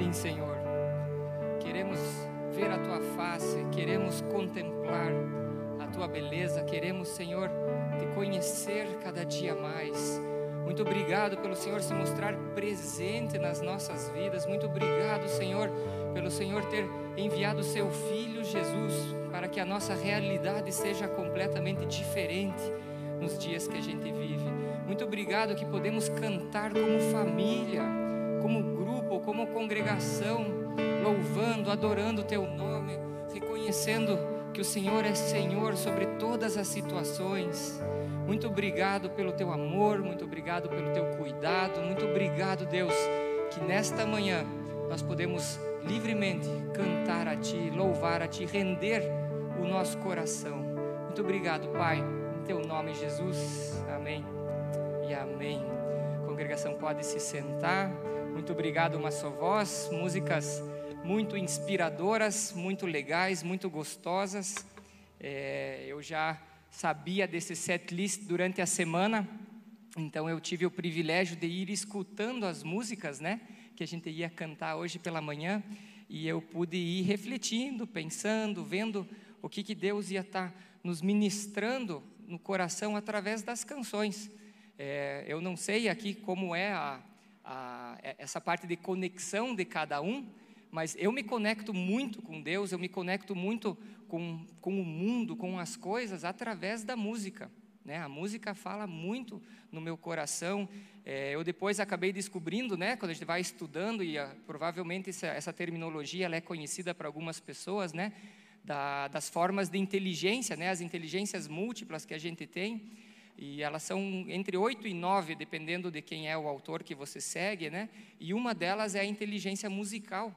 Sim, Senhor. Queremos ver a tua face, queremos contemplar a tua beleza, queremos, Senhor, te conhecer cada dia mais. Muito obrigado pelo Senhor se mostrar presente nas nossas vidas. Muito obrigado, Senhor, pelo Senhor ter enviado o seu filho Jesus para que a nossa realidade seja completamente diferente nos dias que a gente vive. Muito obrigado que podemos cantar como família, como como congregação, louvando, adorando o teu nome, reconhecendo que o Senhor é Senhor sobre todas as situações. Muito obrigado pelo teu amor, muito obrigado pelo teu cuidado, muito obrigado, Deus, que nesta manhã nós podemos livremente cantar a Ti, louvar a Ti, render o nosso coração. Muito obrigado, Pai, em Teu nome, Jesus. Amém e amém. A congregação pode se sentar. Muito obrigado, uma só voz. Músicas muito inspiradoras, muito legais, muito gostosas. É, eu já sabia desse set list durante a semana, então eu tive o privilégio de ir escutando as músicas, né? que a gente ia cantar hoje pela manhã, e eu pude ir refletindo, pensando, vendo o que, que Deus ia estar tá nos ministrando no coração através das canções. É, eu não sei aqui como é a, a, essa parte de conexão de cada um, mas eu me conecto muito com Deus, eu me conecto muito com, com o mundo, com as coisas, através da música. Né? A música fala muito no meu coração. É, eu depois acabei descobrindo, né, quando a gente vai estudando, e a, provavelmente essa, essa, terminologia ela é conhecida para algumas pessoas, né, da, das formas de inteligência, né, as inteligências múltiplas que a gente tem. E elas são entre oito e nove, dependendo de quem é o autor que você segue, né? E uma delas é a inteligência musical,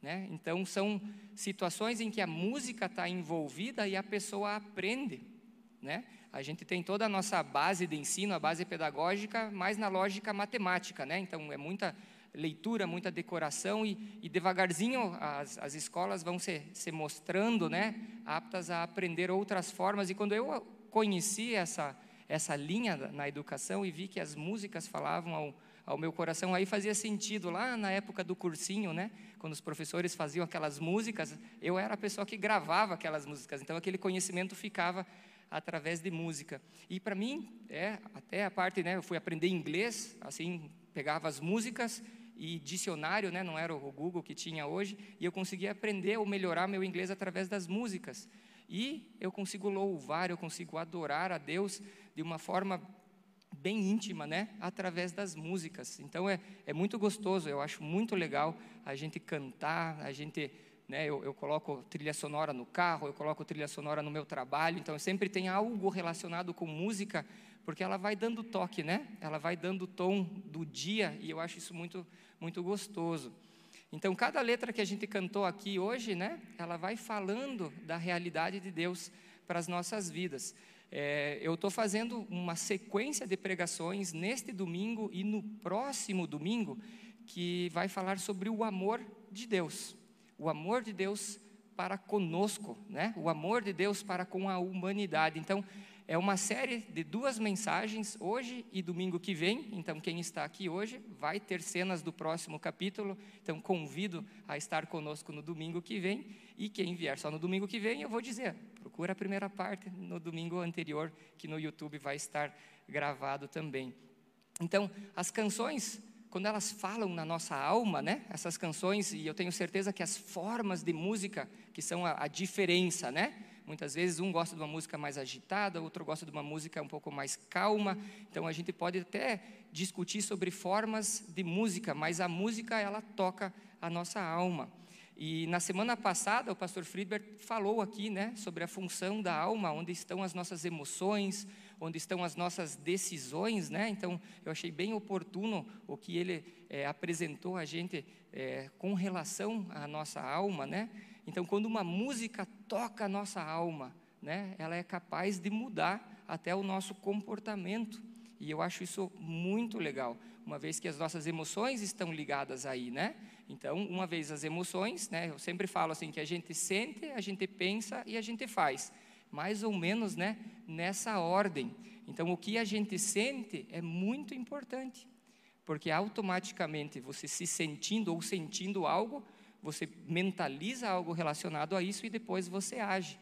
né? Então são situações em que a música está envolvida e a pessoa aprende, né? A gente tem toda a nossa base de ensino, a base pedagógica, mais na lógica matemática, né? Então é muita leitura, muita decoração e, e devagarzinho as, as escolas vão se, se mostrando, né? Aptas a aprender outras formas. E quando eu conheci essa essa linha na educação e vi que as músicas falavam ao, ao meu coração. Aí fazia sentido, lá na época do cursinho, né? Quando os professores faziam aquelas músicas, eu era a pessoa que gravava aquelas músicas. Então aquele conhecimento ficava através de música. E para mim, é, até a parte, né, eu fui aprender inglês, assim, pegava as músicas e dicionário, né, não era o Google que tinha hoje, e eu conseguia aprender ou melhorar meu inglês através das músicas. E eu consigo louvar, eu consigo adorar a Deus de uma forma bem íntima, né? Através das músicas. Então é, é muito gostoso, eu acho muito legal a gente cantar, a gente né, eu, eu, coloco trilha sonora no carro, eu coloco trilha sonora no meu trabalho, então sempre tem algo relacionado com música, porque ela vai dando toque, né? Ela vai dando tom do dia e eu acho isso muito, muito gostoso. Então, cada letra que a gente cantou aqui hoje, né? Ela vai falando da realidade de Deus para as nossas vidas. É, eu estou fazendo uma sequência de pregações neste domingo e no próximo domingo que vai falar sobre o amor de Deus o amor de Deus para conosco, né? O amor de Deus para com a humanidade. Então, é uma série de duas mensagens, hoje e domingo que vem. Então, quem está aqui hoje vai ter cenas do próximo capítulo. Então, convido a estar conosco no domingo que vem. E quem vier só no domingo que vem, eu vou dizer: procura a primeira parte no domingo anterior, que no YouTube vai estar gravado também. Então, as canções quando elas falam na nossa alma, né? Essas canções, e eu tenho certeza que as formas de música que são a, a diferença, né? Muitas vezes um gosta de uma música mais agitada, outro gosta de uma música um pouco mais calma. Então a gente pode até discutir sobre formas de música, mas a música ela toca a nossa alma. E na semana passada, o pastor Friedberg falou aqui né, sobre a função da alma, onde estão as nossas emoções, onde estão as nossas decisões. Né? Então, eu achei bem oportuno o que ele é, apresentou a gente é, com relação à nossa alma. Né? Então, quando uma música toca a nossa alma, né, ela é capaz de mudar até o nosso comportamento. E eu acho isso muito legal, uma vez que as nossas emoções estão ligadas aí, né? Então, uma vez as emoções, né, eu sempre falo assim que a gente sente, a gente pensa e a gente faz, mais ou menos, né, nessa ordem. Então, o que a gente sente é muito importante, porque automaticamente você se sentindo ou sentindo algo, você mentaliza algo relacionado a isso e depois você age.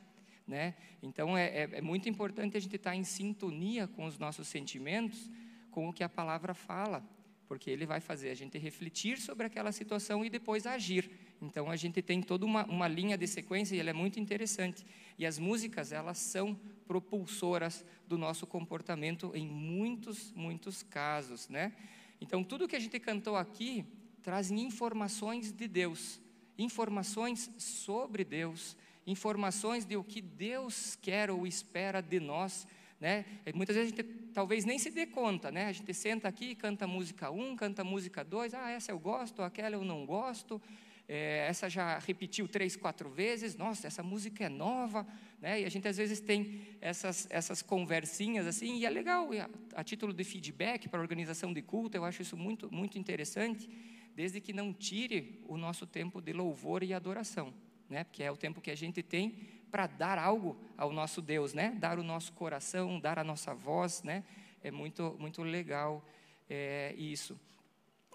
Né? Então é, é, é muito importante a gente estar em sintonia com os nossos sentimentos, com o que a palavra fala, porque ele vai fazer a gente refletir sobre aquela situação e depois agir. Então a gente tem toda uma, uma linha de sequência e ela é muito interessante. E as músicas, elas são propulsoras do nosso comportamento em muitos, muitos casos, né? Então tudo que a gente cantou aqui trazem informações de Deus, informações sobre Deus, informações de o que Deus quer ou espera de nós, né? Muitas vezes a gente talvez nem se dê conta, né? A gente senta aqui, canta música 1, um, canta música 2, ah, essa eu gosto, aquela eu não gosto, é, essa já repetiu três, quatro vezes, nossa, essa música é nova, né? E a gente às vezes tem essas, essas conversinhas assim, e é legal, a, a título de feedback para a organização de culto, eu acho isso muito, muito interessante, desde que não tire o nosso tempo de louvor e adoração, né? Porque é o tempo que a gente tem para dar algo ao nosso Deus, né? Dar o nosso coração, dar a nossa voz, né? É muito, muito legal é, isso.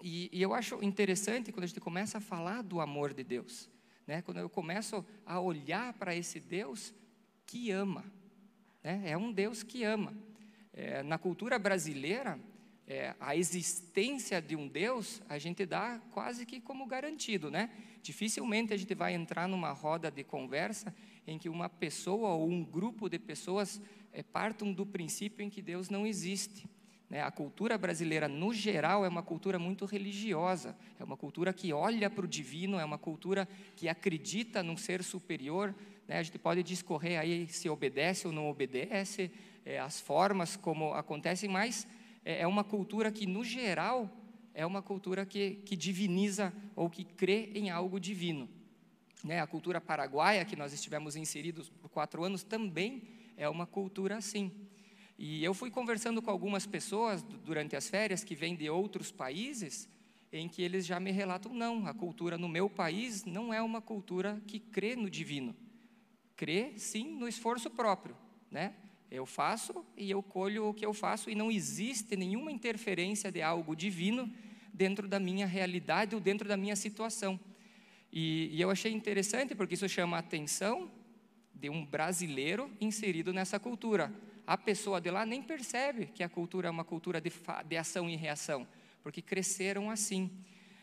E, e, eu acho interessante quando a gente começa a falar do amor de Deus, né? quando eu começo a olhar para esse Deus que ama, né? é um Deus que ama. É, na cultura brasileira, é, a existência de um Deus a gente dá quase que como garantido, né? Dificilmente a gente vai entrar numa roda de conversa em que uma pessoa ou um grupo de pessoas é, partam do princípio em que Deus não existe. Né? A cultura brasileira, no geral, é uma cultura muito religiosa, é uma cultura que olha para o divino, é uma cultura que acredita num ser superior. Né? A gente pode discorrer aí se obedece ou não obedece, é, as formas como acontecem, mas é, é uma cultura que, no geral, é uma cultura que, que diviniza ou que crê em algo divino. Né? A cultura paraguaia, que nós estivemos inseridos por quatro anos, também é uma cultura assim. E eu fui conversando com algumas pessoas durante as férias que vêm de outros países, em que eles já me relatam: não, a cultura no meu país não é uma cultura que crê no divino. Crê, sim, no esforço próprio. Né? Eu faço e eu colho o que eu faço, e não existe nenhuma interferência de algo divino dentro da minha realidade ou dentro da minha situação. E, e eu achei interessante porque isso chama a atenção de um brasileiro inserido nessa cultura a pessoa de lá nem percebe que a cultura é uma cultura de, de ação e reação, porque cresceram assim.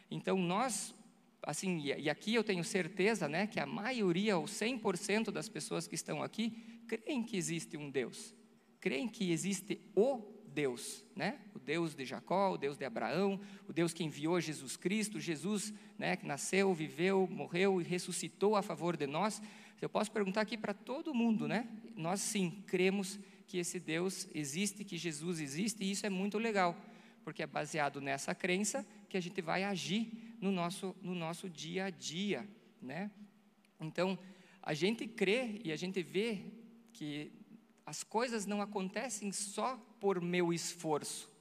Então nós, assim, e aqui eu tenho certeza, né, que a maioria ou 100% das pessoas que estão aqui creem que existe um Deus, creem que existe o Deus, né? O Deus de Jacó, o Deus de Abraão, o Deus que enviou Jesus Cristo, Jesus, né, que nasceu, viveu, morreu e ressuscitou a favor de nós. Eu posso perguntar aqui para todo mundo, né? Nós sim cremos que esse Deus existe, que Jesus existe, e isso é muito legal, porque é baseado nessa crença que a gente vai agir no nosso, no nosso dia a dia, né? Então, a gente crê e a gente vê que as coisas não acontecem só por meu esforço.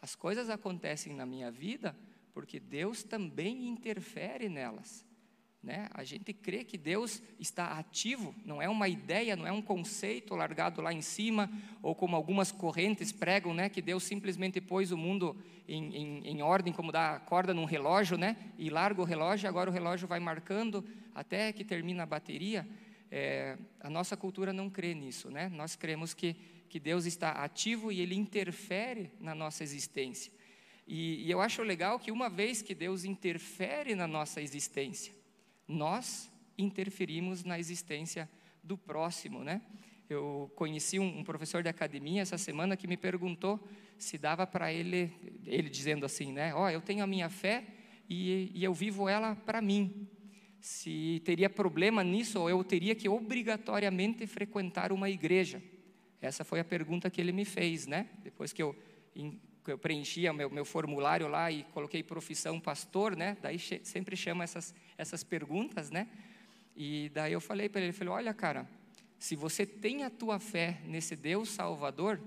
As coisas acontecem na minha vida porque Deus também interfere nelas. Né? A gente crê que Deus está ativo, não é uma ideia, não é um conceito largado lá em cima, ou como algumas correntes pregam, né? que Deus simplesmente pôs o mundo em, em, em ordem, como dá corda num relógio, né? e larga o relógio, agora o relógio vai marcando até que termina a bateria. É, a nossa cultura não crê nisso, né? nós cremos que, que Deus está ativo e Ele interfere na nossa existência. E, e eu acho legal que uma vez que Deus interfere na nossa existência, nós interferimos na existência do próximo, né? Eu conheci um, professor de academia essa semana que me perguntou se dava para ele, ele dizendo assim, né? Ó, oh, eu tenho a minha fé e, e eu vivo ela para mim. Se teria problema nisso ou eu teria que obrigatoriamente frequentar uma igreja? Essa foi a pergunta que ele me fez, né? Depois que eu eu preenchia meu, meu formulário lá e coloquei profissão pastor, né? Daí sempre chama essas, essas perguntas, né? E daí eu falei para ele, ele falou, olha cara, se você tem a tua fé nesse Deus Salvador,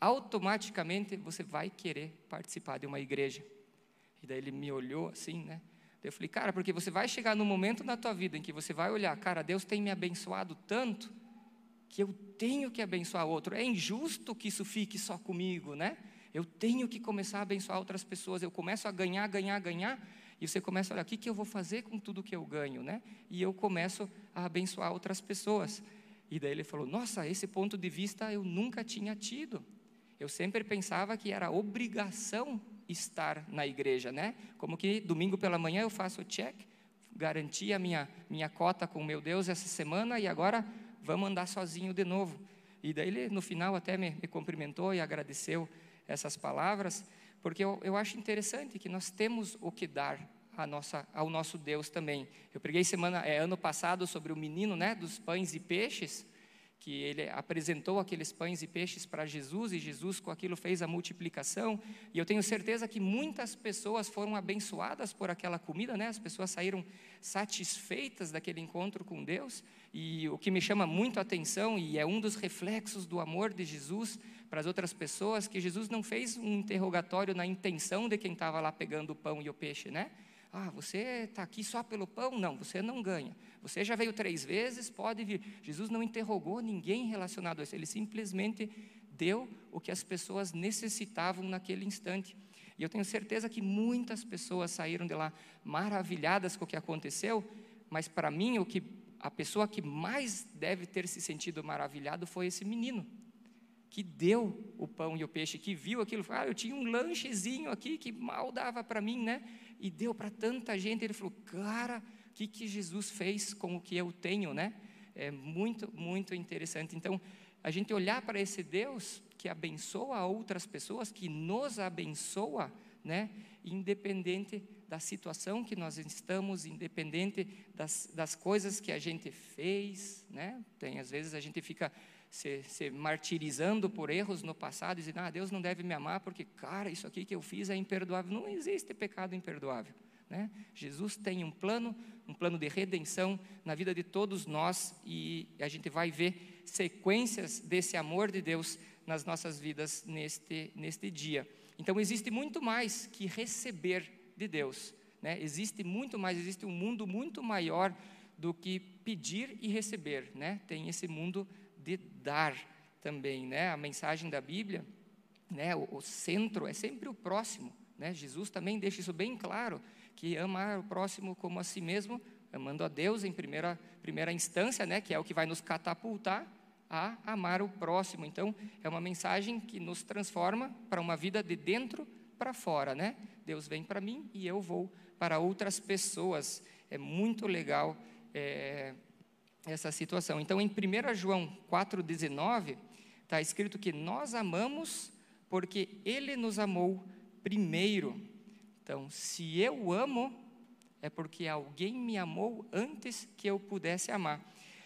automaticamente você vai querer participar de uma igreja. E daí ele me olhou assim, né? Eu falei, cara, porque você vai chegar no momento na tua vida em que você vai olhar, cara, Deus tem me abençoado tanto que eu tenho que abençoar outro. É injusto que isso fique só comigo, né? Eu tenho que começar a abençoar outras pessoas. Eu começo a ganhar, ganhar, ganhar. E você começa a olhar, o que, que eu vou fazer com tudo que eu ganho, né? E eu começo a abençoar outras pessoas. E daí ele falou: Nossa, esse ponto de vista eu nunca tinha tido. Eu sempre pensava que era obrigação estar na igreja, né? Como que domingo pela manhã eu faço o check, garanti a minha, minha cota com meu Deus essa semana e agora vamos andar sozinho de novo. E daí ele, no final, até me, me cumprimentou e agradeceu essas palavras, porque eu, eu acho interessante que nós temos o que dar nossa, ao nosso Deus também. Eu preguei semana, é, ano passado sobre o menino né, dos pães e peixes, que ele apresentou aqueles pães e peixes para Jesus e Jesus com aquilo fez a multiplicação. E eu tenho certeza que muitas pessoas foram abençoadas por aquela comida, né? As pessoas saíram satisfeitas daquele encontro com Deus. E o que me chama muito a atenção e é um dos reflexos do amor de Jesus para as outras pessoas, que Jesus não fez um interrogatório na intenção de quem estava lá pegando o pão e o peixe, né? Ah, você está aqui só pelo pão? Não, você não ganha. Você já veio três vezes, pode vir. Jesus não interrogou ninguém relacionado a isso, ele simplesmente deu o que as pessoas necessitavam naquele instante. E eu tenho certeza que muitas pessoas saíram de lá maravilhadas com o que aconteceu, mas para mim, o que a pessoa que mais deve ter se sentido maravilhado foi esse menino que deu o pão e o peixe, que viu aquilo, ah, eu tinha um lanchezinho aqui que mal dava para mim, né? e deu para tanta gente. Ele falou, cara, o que, que Jesus fez com o que eu tenho, né? É muito, muito interessante. Então, a gente olhar para esse Deus que abençoa outras pessoas, que nos abençoa, né? Independente da situação que nós estamos, independente das, das coisas que a gente fez, né? Tem às vezes a gente fica se, se, martirizando por erros no passado, dizendo, ah, Deus não deve me amar porque, cara, isso aqui que eu fiz é imperdoável. Não existe pecado imperdoável. Né? Jesus tem um plano, um plano de redenção na vida de todos nós e a gente vai ver sequências desse amor de Deus nas nossas vidas neste, neste dia. Então, existe muito mais que receber de Deus. Né? Existe muito mais, existe um mundo muito maior do que pedir e receber. Né? Tem esse mundo de dar também, né? A mensagem da Bíblia, né? O, o centro é sempre o próximo, né? Jesus também deixa isso bem claro, que amar o próximo como a si mesmo, amando a Deus em primeira primeira instância, né? Que é o que vai nos catapultar a amar o próximo. Então, é uma mensagem que nos transforma para uma vida de dentro para fora, né? Deus vem para mim e eu vou para outras pessoas. É muito legal é, essa situação. Então, em 1 João 4,19, está escrito que nós amamos porque Ele nos amou primeiro. Então, se eu amo, é porque alguém me amou antes que eu pudesse amar.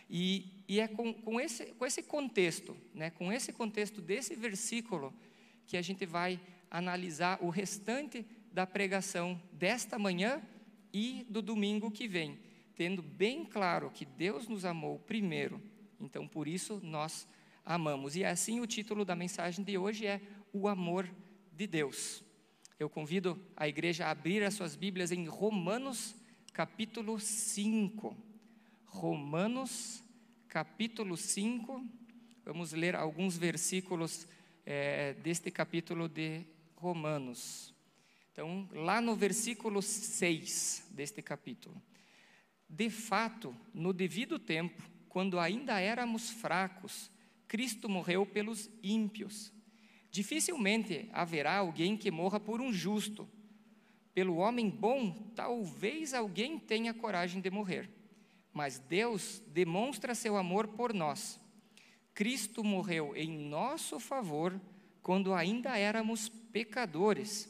E, e é com, com, esse, com esse contexto, né, com esse contexto desse versículo, que a gente vai analisar o restante da pregação desta manhã e do domingo que vem tendo bem claro que Deus nos amou primeiro, então por isso nós amamos. E assim o título da mensagem de hoje é O Amor de Deus. Eu convido a igreja a abrir as suas Bíblias em Romanos, capítulo 5. Romanos, capítulo 5. Vamos ler alguns versículos é, deste capítulo de Romanos. Então, lá no versículo 6 deste capítulo. De fato, no devido tempo, quando ainda éramos fracos, Cristo morreu pelos ímpios. Dificilmente haverá alguém que morra por um justo. Pelo homem bom, talvez alguém tenha coragem de morrer. Mas Deus demonstra seu amor por nós. Cristo morreu em nosso favor quando ainda éramos pecadores.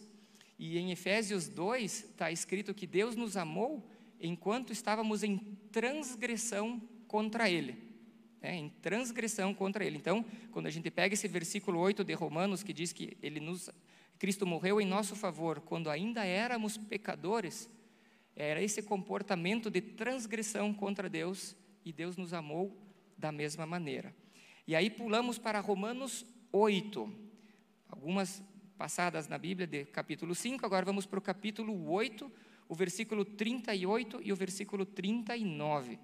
E em Efésios 2 está escrito que Deus nos amou enquanto estávamos em transgressão contra Ele. É, em transgressão contra Ele. Então, quando a gente pega esse versículo 8 de Romanos, que diz que ele nos, Cristo morreu em nosso favor, quando ainda éramos pecadores, era esse comportamento de transgressão contra Deus, e Deus nos amou da mesma maneira. E aí pulamos para Romanos 8, algumas passadas na Bíblia, de capítulo 5, agora vamos para o capítulo 8, o versículo 38 e o versículo 39.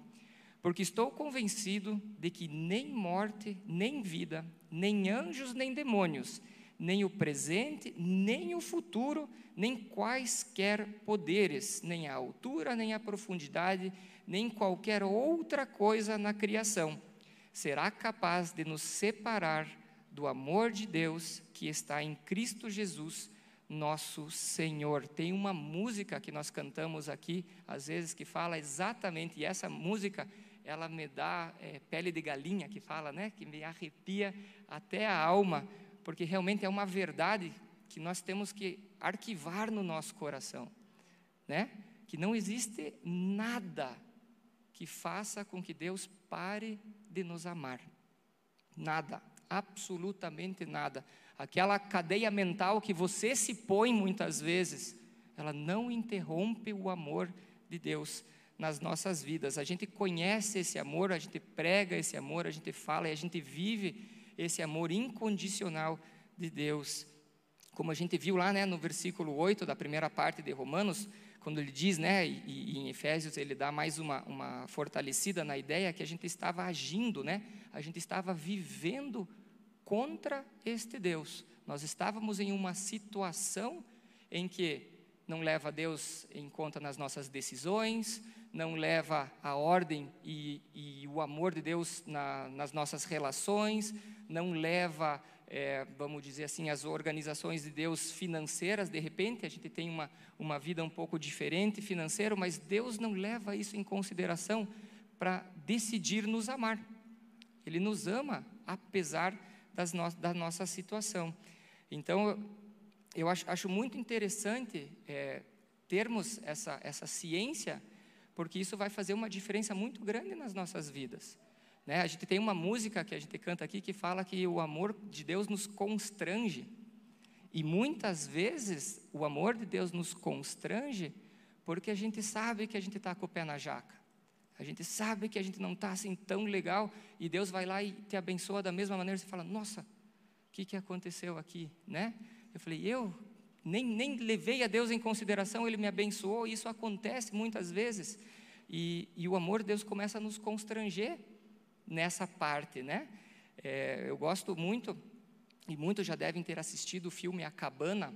Porque estou convencido de que nem morte, nem vida, nem anjos, nem demônios, nem o presente, nem o futuro, nem quaisquer poderes, nem a altura, nem a profundidade, nem qualquer outra coisa na criação será capaz de nos separar do amor de Deus que está em Cristo Jesus, nosso Senhor. Tem uma música que nós cantamos aqui, às vezes, que fala exatamente, e essa música, ela me dá é, pele de galinha, que fala, né? Que me arrepia até a alma, porque realmente é uma verdade que nós temos que arquivar no nosso coração, né? Que não existe nada que faça com que Deus pare de nos amar. Nada, absolutamente nada. Aquela cadeia mental que você se põe muitas vezes, ela não interrompe o amor de Deus nas nossas vidas. A gente conhece esse amor, a gente prega esse amor, a gente fala e a gente vive esse amor incondicional de Deus. Como a gente viu lá né, no versículo 8 da primeira parte de Romanos, quando ele diz, né, e, e, em Efésios ele dá mais uma, uma fortalecida na ideia que a gente estava agindo, né, a gente estava vivendo contra este Deus. Nós estávamos em uma situação em que não leva Deus em conta nas nossas decisões, não leva a ordem e, e o amor de Deus na, nas nossas relações, não leva é, vamos dizer assim, as organizações de Deus financeiras, de repente, a gente tem uma, uma vida um pouco diferente financeira, mas Deus não leva isso em consideração para decidir nos amar. Ele nos ama apesar das no, da nossa situação. Então, eu acho, acho muito interessante é, termos essa, essa ciência, porque isso vai fazer uma diferença muito grande nas nossas vidas. Né? A gente tem uma música que a gente canta aqui que fala que o amor de Deus nos constrange. E muitas vezes o amor de Deus nos constrange porque a gente sabe que a gente está com o pé na jaca. A gente sabe que a gente não está assim tão legal e Deus vai lá e te abençoa da mesma maneira. Você fala, nossa, o que, que aconteceu aqui? Né? Eu falei, eu nem, nem levei a Deus em consideração, Ele me abençoou. E isso acontece muitas vezes. E, e o amor de Deus começa a nos constranger nessa parte, né? É, eu gosto muito, e muitos já devem ter assistido o filme A Cabana,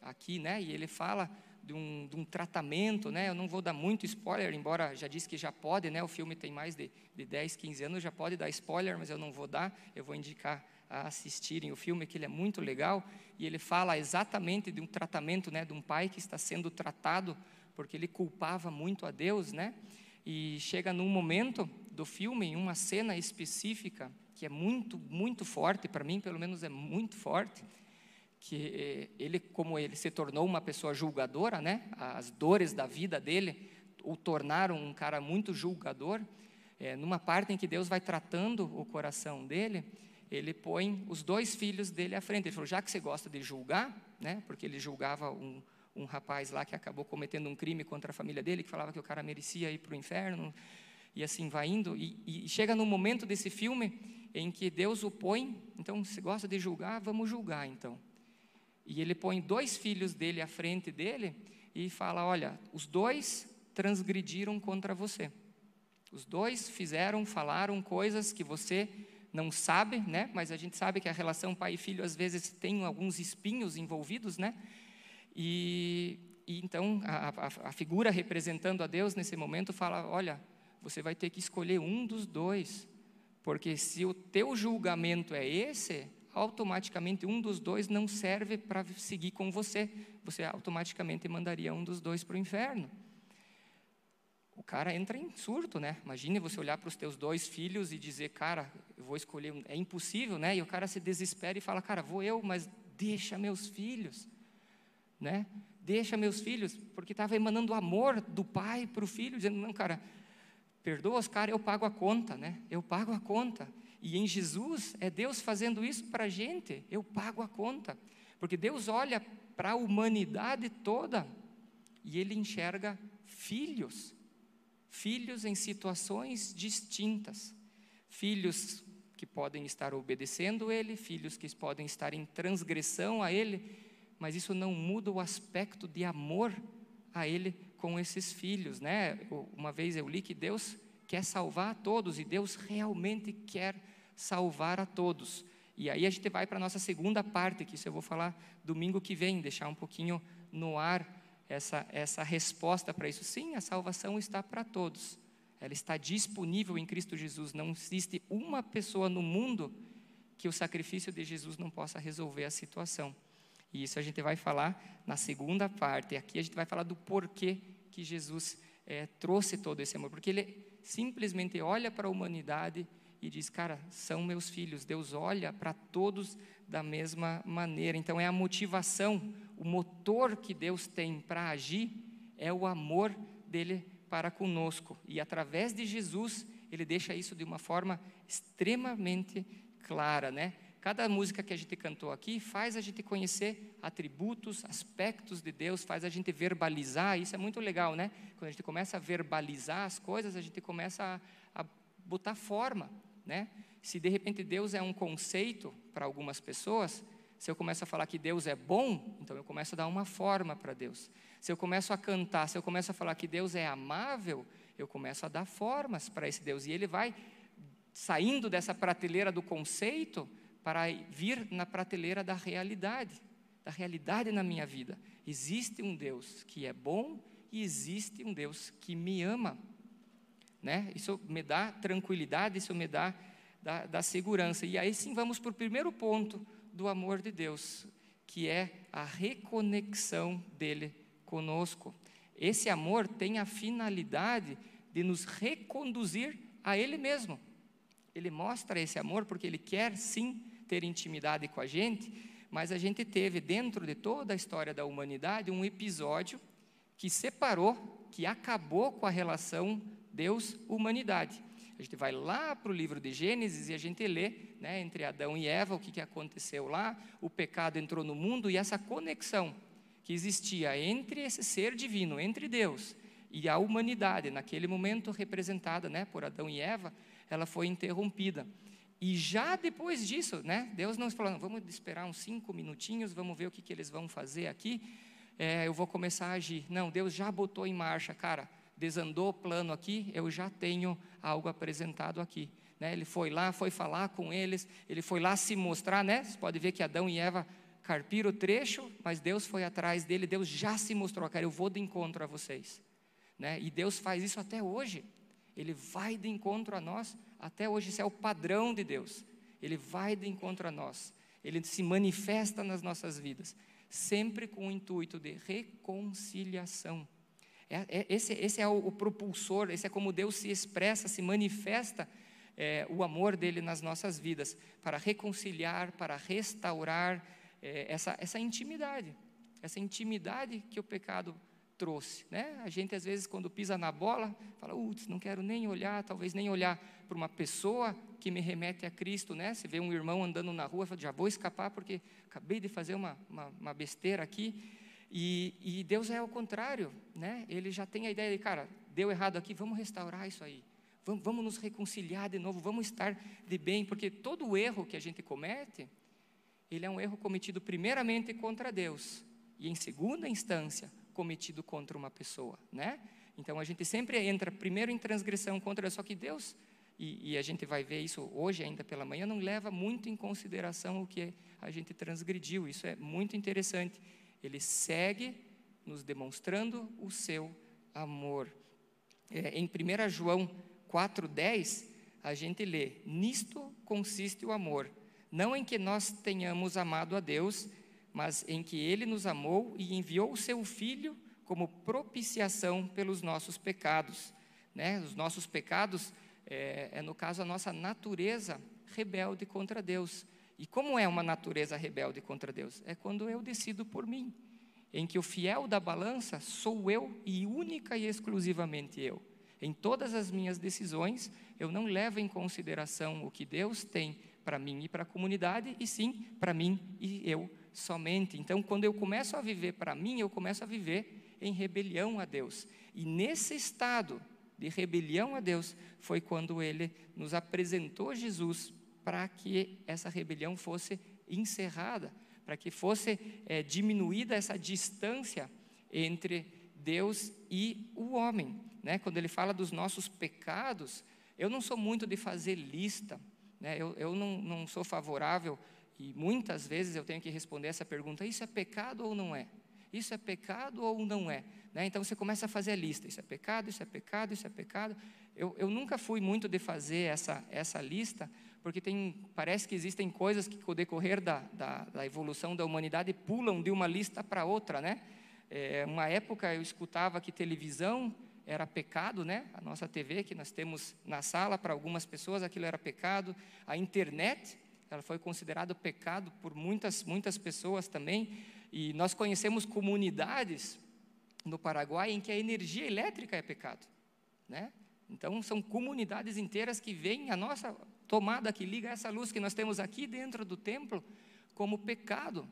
aqui, né? E ele fala de um, de um, tratamento, né? Eu não vou dar muito spoiler, embora já disse que já pode, né? O filme tem mais de, de 10, 15 anos, já pode dar spoiler, mas eu não vou dar. Eu vou indicar a assistirem o filme, que ele é muito legal. E ele fala exatamente de um tratamento, né? De um pai que está sendo tratado porque ele culpava muito a Deus, né? E chega num momento do filme, em uma cena específica, que é muito, muito forte, para mim, pelo menos é muito forte, que ele, como ele se tornou uma pessoa julgadora, né? As dores da vida dele o tornaram um cara muito julgador. É, numa parte em que Deus vai tratando o coração dele, ele põe os dois filhos dele à frente. Ele falou: já que você gosta de julgar, né? Porque ele julgava um, um rapaz lá que acabou cometendo um crime contra a família dele, que falava que o cara merecia ir para o inferno e assim vai indo, e, e chega no momento desse filme em que Deus o põe, então se gosta de julgar, vamos julgar então. E ele põe dois filhos dele à frente dele e fala: Olha, os dois transgrediram contra você. Os dois fizeram, falaram coisas que você não sabe, né? Mas a gente sabe que a relação pai e filho às vezes tem alguns espinhos envolvidos, né? E, e então a, a, a figura representando a Deus nesse momento fala: Olha, você vai ter que escolher um dos dois, porque se o teu julgamento é esse, automaticamente um dos dois não serve para seguir com você. Você automaticamente mandaria um dos dois para o inferno. O cara entra em surto, né? Imagine você olhar para os teus dois filhos e dizer, cara, eu vou escolher, um... é impossível, né? E o cara se desespera e fala, cara, vou eu, mas deixa meus filhos, né? Deixa meus filhos, porque estava emanando amor do pai para o filho, dizendo, não, cara, perdoa os caras, eu pago a conta, né? Eu pago a conta. E em Jesus é Deus fazendo isso para a gente, eu pago a conta. Porque Deus olha para a humanidade toda e Ele enxerga filhos, filhos em situações distintas, filhos que podem estar obedecendo Ele, filhos que podem estar em transgressão a Ele, mas isso não muda o aspecto de amor a Ele com esses filhos, né? Uma vez eu li que Deus quer salvar a todos e Deus realmente quer salvar a todos. E aí a gente vai para a nossa segunda parte, que isso eu vou falar domingo que vem, deixar um pouquinho no ar essa, essa resposta para isso. Sim, a salvação está para todos. Ela está disponível em Cristo Jesus. Não existe uma pessoa no mundo que o sacrifício de Jesus não possa resolver a situação. E isso a gente vai falar na segunda parte. Aqui a gente vai falar do porquê que Jesus é, trouxe todo esse amor. Porque ele simplesmente olha para a humanidade e diz: Cara, são meus filhos. Deus olha para todos da mesma maneira. Então, é a motivação, o motor que Deus tem para agir é o amor dele para conosco. E através de Jesus, ele deixa isso de uma forma extremamente clara, né? Cada música que a gente cantou aqui faz a gente conhecer atributos, aspectos de Deus, faz a gente verbalizar. Isso é muito legal, né? Quando a gente começa a verbalizar as coisas, a gente começa a, a botar forma né? Se de repente Deus é um conceito para algumas pessoas, se eu começo a falar que Deus é bom, então eu começo a dar uma forma para Deus. Se eu começo a cantar, se eu começo a falar que Deus é amável, eu começo a dar formas para esse Deus. E ele vai saindo dessa prateleira do conceito para vir na prateleira da realidade, da realidade na minha vida. Existe um Deus que é bom e existe um Deus que me ama. Né? Isso me dá tranquilidade, isso me dá da, da segurança. E aí sim vamos para o primeiro ponto do amor de Deus, que é a reconexão dele conosco. Esse amor tem a finalidade de nos reconduzir a Ele mesmo. Ele mostra esse amor porque Ele quer sim ter intimidade com a gente, mas a gente teve dentro de toda a história da humanidade um episódio que separou, que acabou com a relação Deus-humanidade. A gente vai lá para o livro de Gênesis e a gente lê, né, entre Adão e Eva, o que, que aconteceu lá, o pecado entrou no mundo e essa conexão que existia entre esse ser divino, entre Deus e a humanidade, naquele momento representada né, por Adão e Eva, ela foi interrompida. E já depois disso, né, Deus não falou, vamos esperar uns cinco minutinhos, vamos ver o que, que eles vão fazer aqui, é, eu vou começar a agir. Não, Deus já botou em marcha, cara, desandou o plano aqui, eu já tenho algo apresentado aqui. Né? Ele foi lá, foi falar com eles, ele foi lá se mostrar, né? Você pode ver que Adão e Eva carpiram o trecho, mas Deus foi atrás dele, Deus já se mostrou, cara, eu vou de encontro a vocês. Né? E Deus faz isso até hoje. Ele vai de encontro a nós, até hoje isso é o padrão de Deus. Ele vai de encontro a nós. Ele se manifesta nas nossas vidas, sempre com o intuito de reconciliação. É, é, esse, esse, é o, o, propulsor, esse é como Deus se expressa, se manifesta é, o amor dele nas nossas vidas, para reconciliar, para restaurar é, essa, essa intimidade, essa intimidade que o pecado trouxe. Né? A gente, às vezes, quando pisa na bola, fala, Uts, não quero nem olhar, talvez nem olhar para uma pessoa que me remete a Cristo. Né? Você vê um irmão andando na rua, fala, já vou escapar porque acabei de fazer uma, uma, uma besteira aqui. E, e, Deus é o contrário, né? Ele já tem a ideia de, cara, deu errado aqui, vamos restaurar isso aí. Vamos, vamos nos reconciliar de novo, vamos estar de bem, porque todo erro que a gente comete, ele é um erro cometido primeiramente contra Deus e em segunda instância cometido contra uma pessoa, né? Então a gente sempre entra primeiro em transgressão contra, só que Deus e, e, a gente vai ver isso hoje ainda pela manhã, não leva muito em consideração o que a gente transgrediu. Isso é muito interessante ele segue nos demonstrando o seu amor. É, em 1 João 4,10, a gente lê: Nisto consiste o amor, não em que nós tenhamos amado a Deus, mas em que Ele nos amou e enviou o seu Filho como propiciação pelos nossos pecados. Né? Os nossos pecados é, é, no caso, a nossa natureza rebelde contra Deus. E como é uma natureza rebelde contra Deus? É quando eu decido por mim, em que o fiel da balança sou eu e única e exclusivamente eu. Em todas as minhas decisões, eu não levo em consideração o que Deus tem para mim e para a comunidade, e sim para mim e eu somente. Então, quando eu começo a viver para mim, eu começo a viver em rebelião a Deus. E nesse estado de rebelião a Deus foi quando ele nos apresentou Jesus para que essa rebelião fosse encerrada, para que fosse é, diminuída essa distância entre Deus e o homem. Né? Quando ele fala dos nossos pecados, eu não sou muito de fazer lista, Né? Eu, eu não, não sou favorável e muitas vezes eu tenho que responder essa pergunta: isso é pecado ou não é? Isso é pecado ou não é? Né? Então você começa a fazer a lista: isso é pecado, isso é pecado, isso é pecado. Eu, eu nunca fui muito de fazer essa, essa lista, porque tem, parece que existem coisas que, com o decorrer da, da, da evolução da humanidade, pulam de uma lista para outra. Né? É, uma época eu escutava que televisão era pecado, né? A nossa TV que nós temos na sala para algumas pessoas aquilo era pecado. A internet, ela foi considerada pecado por muitas muitas pessoas também. E nós conhecemos comunidades no Paraguai em que a energia elétrica é pecado, né? Então são comunidades inteiras que veem a nossa tomada que liga essa luz que nós temos aqui dentro do templo como pecado.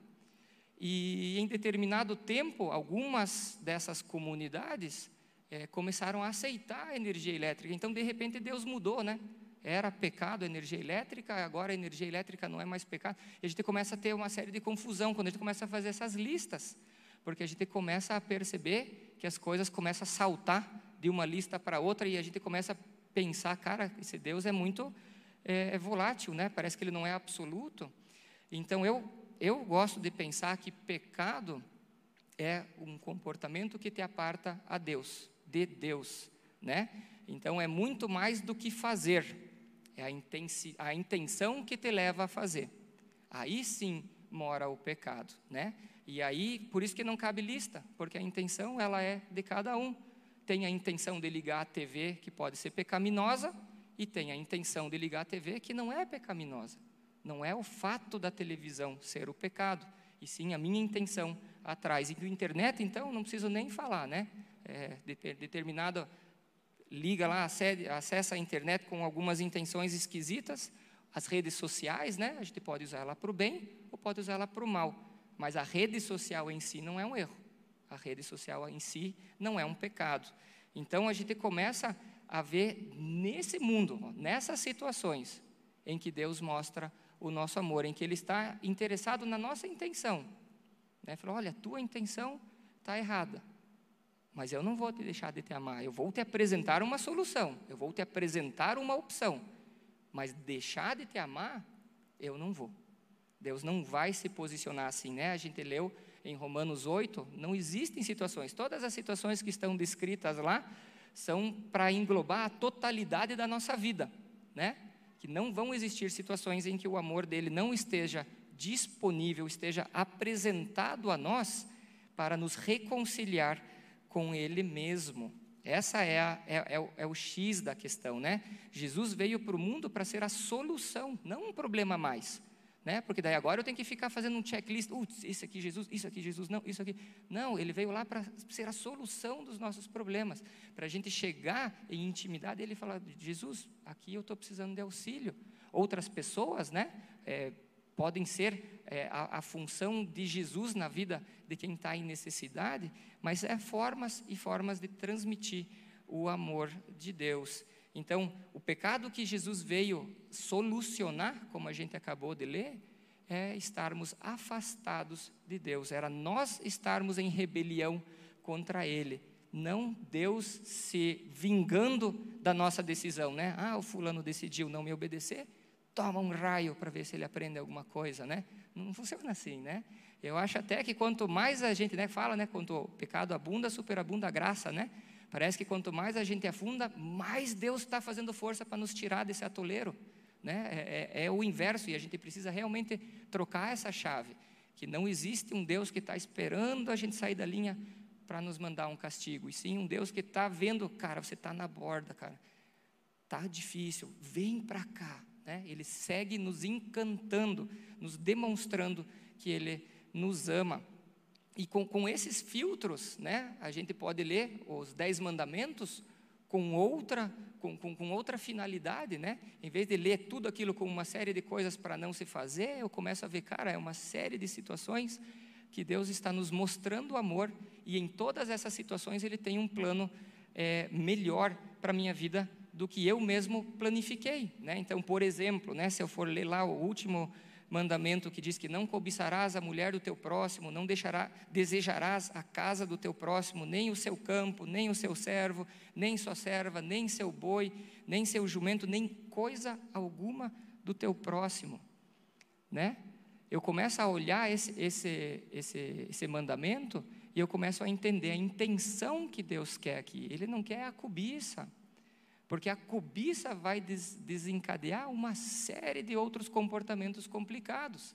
E em determinado tempo, algumas dessas comunidades é, começaram a aceitar a energia elétrica. Então, de repente, Deus mudou, né? Era pecado a energia elétrica, agora a energia elétrica não é mais pecado. E a gente começa a ter uma série de confusão quando a gente começa a fazer essas listas, porque a gente começa a perceber que as coisas começam a saltar de uma lista para outra e a gente começa a pensar, cara, esse Deus é muito é, é volátil, né? Parece que ele não é absoluto. Então eu eu gosto de pensar que pecado é um comportamento que te aparta a Deus de Deus, né? Então é muito mais do que fazer, é a, a intenção que te leva a fazer. Aí sim mora o pecado, né? E aí, por isso que não cabe lista, porque a intenção ela é de cada um. Tem a intenção de ligar a TV, que pode ser pecaminosa, e tem a intenção de ligar a TV, que não é pecaminosa. Não é o fato da televisão ser o pecado, e sim a minha intenção atrás. E do internet, então, não preciso nem falar, né? é, determinado, liga lá, acessa a internet com algumas intenções esquisitas, as redes sociais, né? A gente pode usar ela para o bem ou pode usar ela para o mal, mas a rede social em si não é um erro. A rede social em si não é um pecado. Então a gente começa a ver nesse mundo, nessas situações, em que Deus mostra o nosso amor, em que Ele está interessado na nossa intenção. Né? Falou: olha, tua intenção está errada. Mas eu não vou te deixar de te amar. Eu vou te apresentar uma solução. Eu vou te apresentar uma opção. Mas deixar de te amar, eu não vou. Deus não vai se posicionar assim, né? A gente leu em Romanos 8, não existem situações. Todas as situações que estão descritas lá são para englobar a totalidade da nossa vida, né? Que não vão existir situações em que o amor dele não esteja disponível, esteja apresentado a nós para nos reconciliar com Ele mesmo. Essa é, a, é, é, o, é, o, X da questão, né? Jesus veio para o mundo para ser a solução, não um problema mais. Né? Porque daí agora eu tenho que ficar fazendo um checklist, uh, isso aqui Jesus, isso aqui Jesus, não, isso aqui. Não, ele veio lá para ser a solução dos nossos problemas, para a gente chegar em intimidade e ele falar, Jesus, aqui eu estou precisando de auxílio. Outras pessoas, né? É, podem ser é, a, a, função de Jesus na vida de quem está em necessidade, mas é formas e formas de transmitir o amor de Deus. Então, o pecado que Jesus veio solucionar, como a gente acabou de ler, é estarmos afastados de Deus, era nós estarmos em rebelião contra Ele, não Deus se vingando da nossa decisão, né? Ah, o fulano decidiu não me obedecer, toma um raio para ver se ele aprende alguma coisa, né? Não funciona assim, né? Eu acho até que quanto mais a gente né, fala, né, quanto o pecado abunda, superabunda a graça, né? Parece que quanto mais a gente afunda, mais Deus está fazendo força para nos tirar desse atoleiro. Né? É, é, é, o inverso e a gente precisa realmente trocar essa chave. Que não existe um Deus que está esperando a gente sair da linha para nos mandar um castigo, e sim um Deus que está vendo, cara, você está na borda, cara, tá difícil, vem para cá, né? Ele segue nos encantando, nos demonstrando que Ele nos ama. E com, com esses filtros, né, a gente pode ler os Dez Mandamentos com outra, com, com, com, outra finalidade, né? Em vez de ler tudo aquilo com uma série de coisas para não se fazer, eu começo a ver, cara, é uma série de situações que Deus está nos mostrando o amor e em todas essas situações Ele tem um plano é, melhor para a minha vida do que eu mesmo planifiquei. Né? Então, por exemplo, né, se eu for ler lá o último mandamento que diz que não cobiçarás a mulher do teu próximo, não deixará, desejarás a casa do teu próximo, nem o seu campo, nem o seu servo, nem sua serva, nem seu boi, nem seu jumento, nem coisa alguma do teu próximo, né? Eu começo a olhar esse, esse, esse, esse mandamento e eu começo a entender a intenção que Deus quer aqui. Ele não quer a cobiça, porque a cobiça vai des, desencadear uma série de outros comportamentos complicados.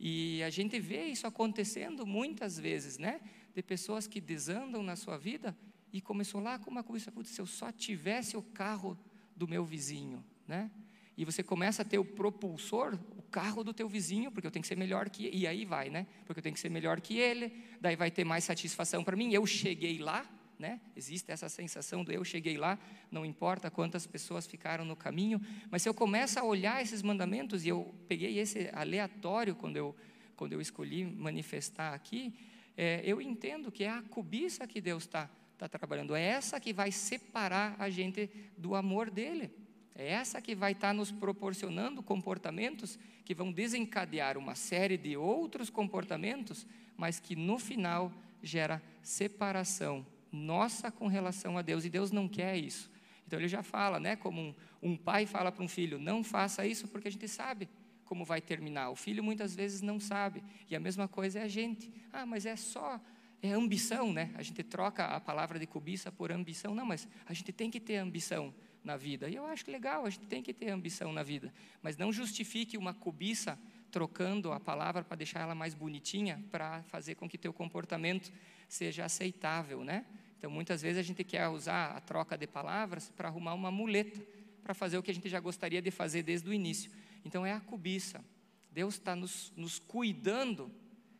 E a gente vê isso acontecendo muitas vezes, né? De pessoas que desandam na sua vida e começou lá com uma cobiça, putz, se eu só tivesse o carro do meu vizinho, né? E você começa a ter o propulsor, o carro do teu vizinho, porque eu tenho que ser melhor que e aí vai, né? Porque eu tenho que ser melhor que ele, daí vai ter mais satisfação para mim. Eu cheguei lá, né? Existe essa sensação do eu cheguei lá, não importa quantas pessoas ficaram no caminho, mas se eu começo a olhar esses mandamentos e eu peguei esse aleatório quando eu quando eu escolhi manifestar aqui, é, eu entendo que é a cobiça que Deus está tá trabalhando, é essa que vai separar a gente do amor dele. É essa que vai estar nos proporcionando comportamentos que vão desencadear uma série de outros comportamentos, mas que no final gera separação nossa com relação a Deus, e Deus não quer isso. Então ele já fala, né, como um, um pai fala para um filho, não faça isso porque a gente sabe como vai terminar. O filho muitas vezes não sabe. E a mesma coisa é a gente. Ah, mas é só é ambição, né? A gente troca a palavra de cobiça por ambição. Não, mas a gente tem que ter ambição na vida. E eu acho legal, a gente tem que ter ambição na vida, mas não justifique uma cobiça trocando a palavra para deixar ela mais bonitinha, para fazer com que teu comportamento seja aceitável, né? Então, muitas vezes a gente quer usar a troca de palavras para arrumar uma muleta, para fazer o que a gente já gostaria de fazer desde o início. Então, é a cobiça. Deus está nos, nos cuidando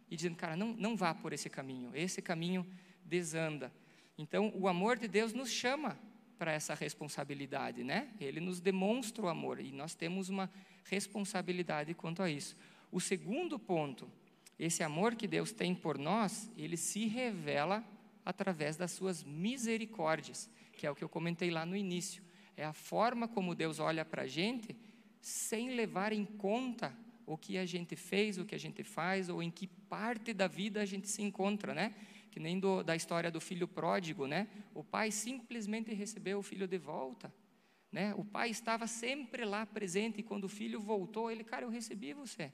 e dizendo, cara, não, não vá por esse caminho, esse caminho desanda. Então, o amor de Deus nos chama para essa responsabilidade, né? Ele nos demonstra o amor e nós temos uma responsabilidade quanto a isso. O segundo ponto, esse amor que Deus tem por nós, ele se revela através das suas misericórdias, que é o que eu comentei lá no início. É a forma como Deus olha para a gente sem levar em conta o que a gente fez, o que a gente faz, ou em que parte da vida a gente se encontra, né? que nem do, da história do filho pródigo, né? O pai simplesmente recebeu o filho de volta, né? O pai estava sempre lá presente e quando o filho voltou, ele, cara, eu recebi você,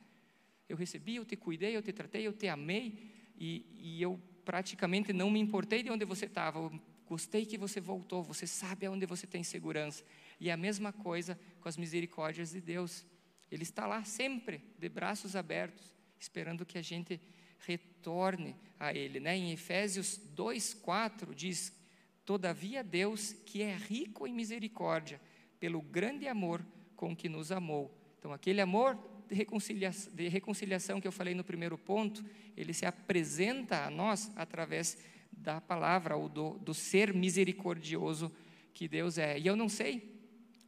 eu recebi, eu te cuidei, eu te tratei, eu te amei e, e eu praticamente não me importei de onde você estava, gostei que você voltou, você sabe aonde você tem segurança. E a mesma coisa com as misericórdias de Deus. Ele está lá sempre, de braços abertos, esperando que a gente retorne a Ele. Né? Em Efésios 2,4 diz: Todavia Deus, que é rico em misericórdia, pelo grande amor com que nos amou. Então, aquele amor de reconciliação que eu falei no primeiro ponto, ele se apresenta a nós através da palavra, ou do, do ser misericordioso que Deus é. E eu não sei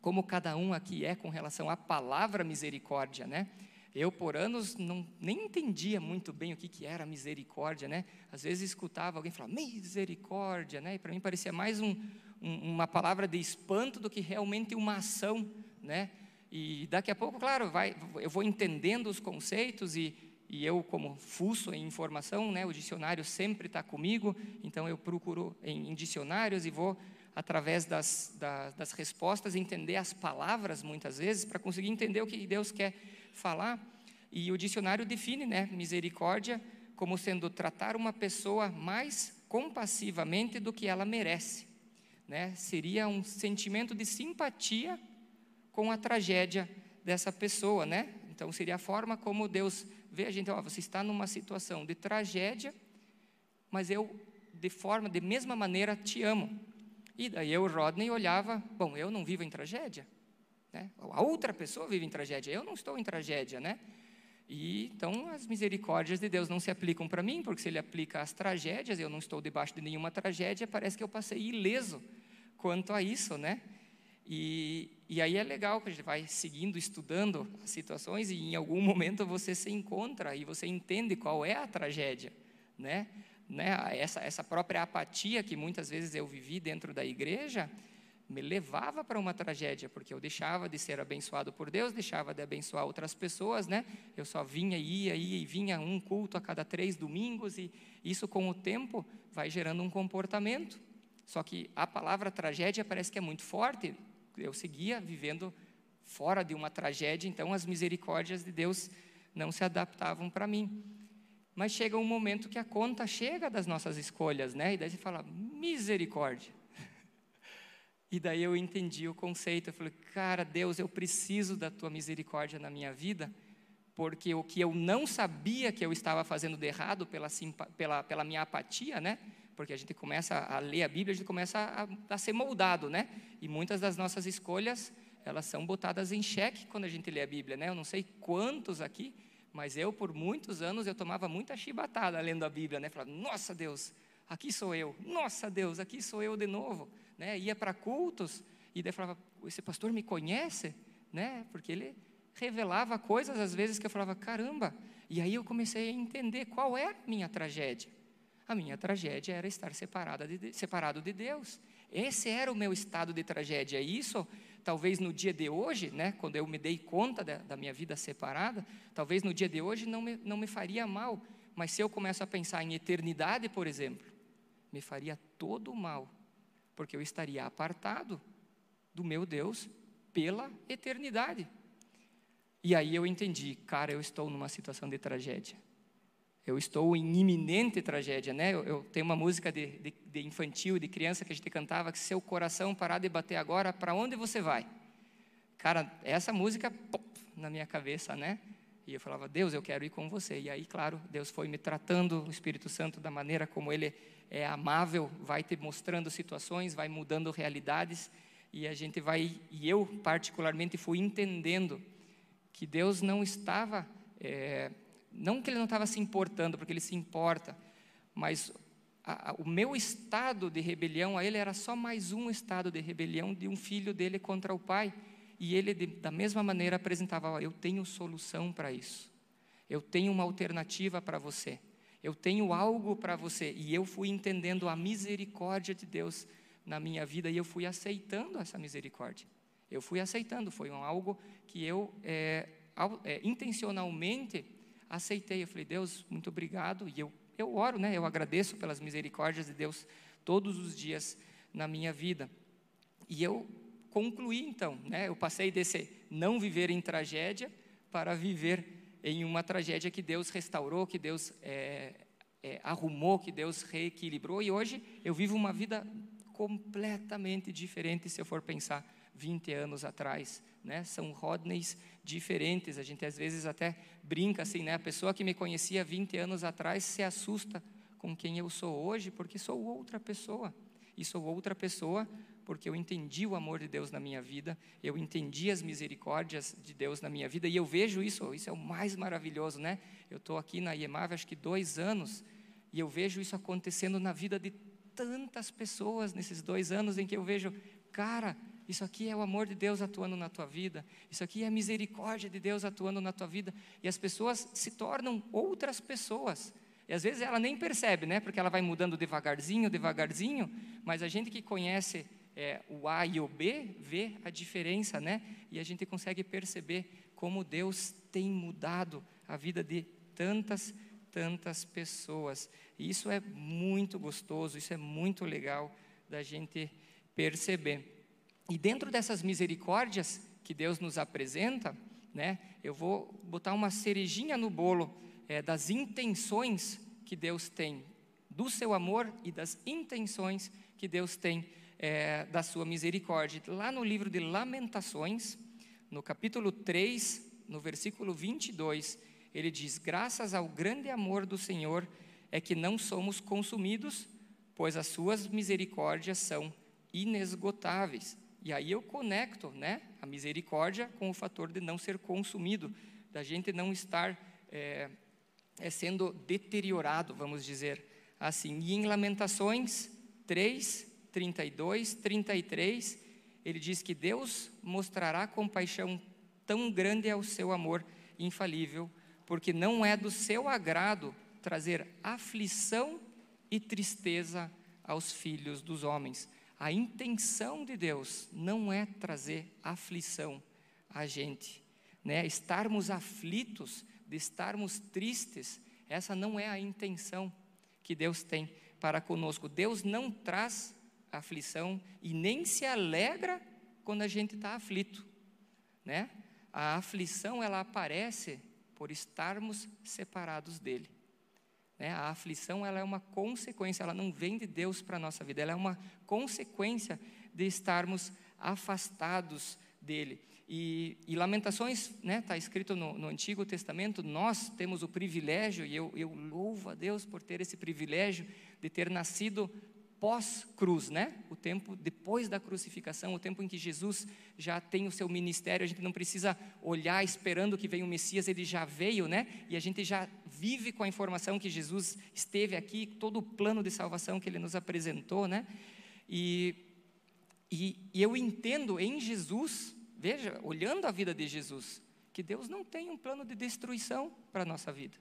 como cada um aqui é com relação à palavra misericórdia, né? Eu, por anos, não, nem entendia muito bem o que, que era misericórdia, né? Às vezes escutava alguém falar misericórdia, né? E para mim parecia mais um, um, uma palavra de espanto do que realmente uma ação, né? E daqui a pouco, claro, vai, eu vou entendendo os conceitos e, e eu, como fuço em informação, né? O dicionário sempre está comigo, então eu procuro em, em dicionários e vou através das, das, das respostas entender as palavras muitas vezes para conseguir entender o que Deus quer falar. E o dicionário define, né, misericórdia como sendo tratar uma pessoa mais compassivamente do que ela merece. Né? Seria um sentimento de simpatia com a tragédia dessa pessoa, né? Então seria a forma como Deus vê a gente, ó, você está numa situação de tragédia, mas eu de forma, de mesma maneira te amo. E daí eu, Rodney, olhava, bom, eu não vivo em tragédia, né? A outra pessoa vive em tragédia, eu não estou em tragédia, né? E então as misericórdias de Deus não se aplicam para mim, porque se ele aplica às tragédias, eu não estou debaixo de nenhuma tragédia, parece que eu passei ileso quanto a isso, né? E, e aí é legal que a gente vai seguindo, estudando as situações e em algum momento você se encontra e você entende qual é a tragédia, né? né? Essa, essa própria apatia que muitas vezes eu vivi dentro da igreja, me levava para uma tragédia, porque eu deixava de ser abençoado por Deus, deixava de abençoar outras pessoas, né? Eu só vinha, ia, ia e vinha um culto a cada três domingos, e isso com o tempo vai gerando um comportamento. Só que a palavra tragédia parece que é muito forte. Eu seguia vivendo fora de uma tragédia, então as misericórdias de Deus não se adaptavam para mim. Mas chega um momento que a conta chega das nossas escolhas, né? E daí você fala, misericórdia. E daí eu entendi o conceito. Eu falei, cara, Deus, eu preciso da tua misericórdia na minha vida, porque o que eu não sabia que eu estava fazendo de errado pela, pela, pela minha apatia, né? Porque a gente começa a ler a Bíblia, a gente começa a, a ser moldado, né? E muitas das nossas escolhas, elas são botadas em xeque quando a gente lê a Bíblia, né? Eu não sei quantos aqui mas eu, por muitos anos, eu tomava muita chibatada lendo a Bíblia, né? Falava, nossa Deus, aqui sou eu. Nossa Deus, aqui sou eu de novo. Né? Ia para cultos e daí falava, esse pastor me conhece? Né? Porque ele revelava coisas às vezes que eu falava, caramba. E aí eu comecei a entender qual é a minha tragédia. A minha tragédia era estar separada de, separado de Deus. Esse era o meu estado de tragédia. Isso talvez no dia de hoje, né, quando eu me dei conta da, da, minha vida separada, talvez no dia de hoje não me, não me faria mal, mas se eu começo a pensar em eternidade, por exemplo, me faria todo mal, porque eu estaria apartado do meu Deus pela eternidade. E aí eu entendi, cara, eu estou numa situação de tragédia eu estou em iminente tragédia, né? Eu, eu tenho uma música de, de, de, infantil, de criança que a gente cantava que seu coração parar de bater agora, para onde você vai? Cara, essa música pop, na minha cabeça, né? E eu falava, Deus, eu quero ir com você. E aí, claro, Deus foi me tratando, o Espírito Santo, da maneira como Ele é amável, vai te mostrando situações, vai mudando realidades, e a gente vai, e eu particularmente fui entendendo que Deus não estava é, não que ele não estava se importando, porque ele se importa, mas a, a, o meu estado de rebelião a ele era só mais um estado de rebelião de um filho dele contra o pai. E ele, de, da mesma maneira, apresentava: ó, Eu tenho solução para isso. Eu tenho uma alternativa para você. Eu tenho algo para você. E eu fui entendendo a misericórdia de Deus na minha vida e eu fui aceitando essa misericórdia. Eu fui aceitando. Foi um algo que eu é, é, intencionalmente aceitei. Eu falei, Deus, muito obrigado. E eu, eu oro, né? Eu agradeço pelas misericórdias de Deus todos os dias na minha vida. E eu concluí então, né? Eu passei desse não viver em tragédia para viver em uma tragédia que Deus restaurou, que Deus é, é, arrumou, que Deus reequilibrou. E hoje eu vivo uma vida completamente diferente se eu for pensar 20 anos atrás, né? São Rodneys diferentes. A gente às vezes até brinca assim, né? A pessoa que me conhecia 20 anos atrás se assusta com quem eu sou hoje, porque sou outra pessoa. E sou outra pessoa porque eu entendi o amor de Deus na minha vida, eu entendi as misericórdias de Deus na minha vida, e eu vejo isso, isso é o mais maravilhoso, né? Eu estou aqui na IEMAV acho que dois anos, e eu vejo isso acontecendo na vida de tantas pessoas nesses dois anos em que eu vejo, cara, isso aqui é o amor de Deus atuando na tua vida. Isso aqui é a misericórdia de Deus atuando na tua vida. E as pessoas se tornam outras pessoas. E às vezes ela nem percebe, né? Porque ela vai mudando devagarzinho, devagarzinho. Mas a gente que conhece é, o A e o B vê a diferença, né? E a gente consegue perceber como Deus tem mudado a vida de tantas, tantas pessoas. E isso é muito gostoso, isso é muito legal da gente perceber. E dentro dessas misericórdias que Deus nos apresenta, né, eu vou botar uma cerejinha no bolo é, das intenções que Deus tem do seu amor e das intenções que Deus tem é, da sua misericórdia. Lá no livro de Lamentações, no capítulo 3, no versículo 22, ele diz: Graças ao grande amor do Senhor é que não somos consumidos, pois as suas misericórdias são inesgotáveis. E aí eu conecto né, a misericórdia com o fator de não ser consumido, da gente não estar é, é sendo deteriorado, vamos dizer assim. E em Lamentações 3, 32, 33, ele diz que Deus mostrará compaixão tão grande ao seu amor infalível, porque não é do seu agrado trazer aflição e tristeza aos filhos dos homens. A intenção de Deus não é trazer aflição a gente, né? Estarmos aflitos, de estarmos tristes, essa não é a intenção que Deus tem para conosco. Deus não traz aflição e nem se alegra quando a gente está aflito. né? A aflição ela aparece por estarmos separados dele. Né? A aflição ela é uma consequência, ela não vem de Deus para a nossa vida, ela é uma consequência de estarmos afastados dele. E, e Lamentações, está né, tá escrito no, no, Antigo Testamento, nós temos o privilégio, e eu, eu louvo a Deus por ter esse privilégio de ter nascido pós-cruz, né? O tempo depois da crucificação, o tempo em que Jesus já tem o seu ministério, a gente não precisa olhar esperando que venha o Messias, ele já veio, né? E a gente já vive com a informação que Jesus esteve aqui, todo o plano de salvação que ele nos apresentou, né? E, e, e eu entendo em Jesus Veja, olhando a vida de Jesus, que Deus não tem um plano de destruição para a nossa vida.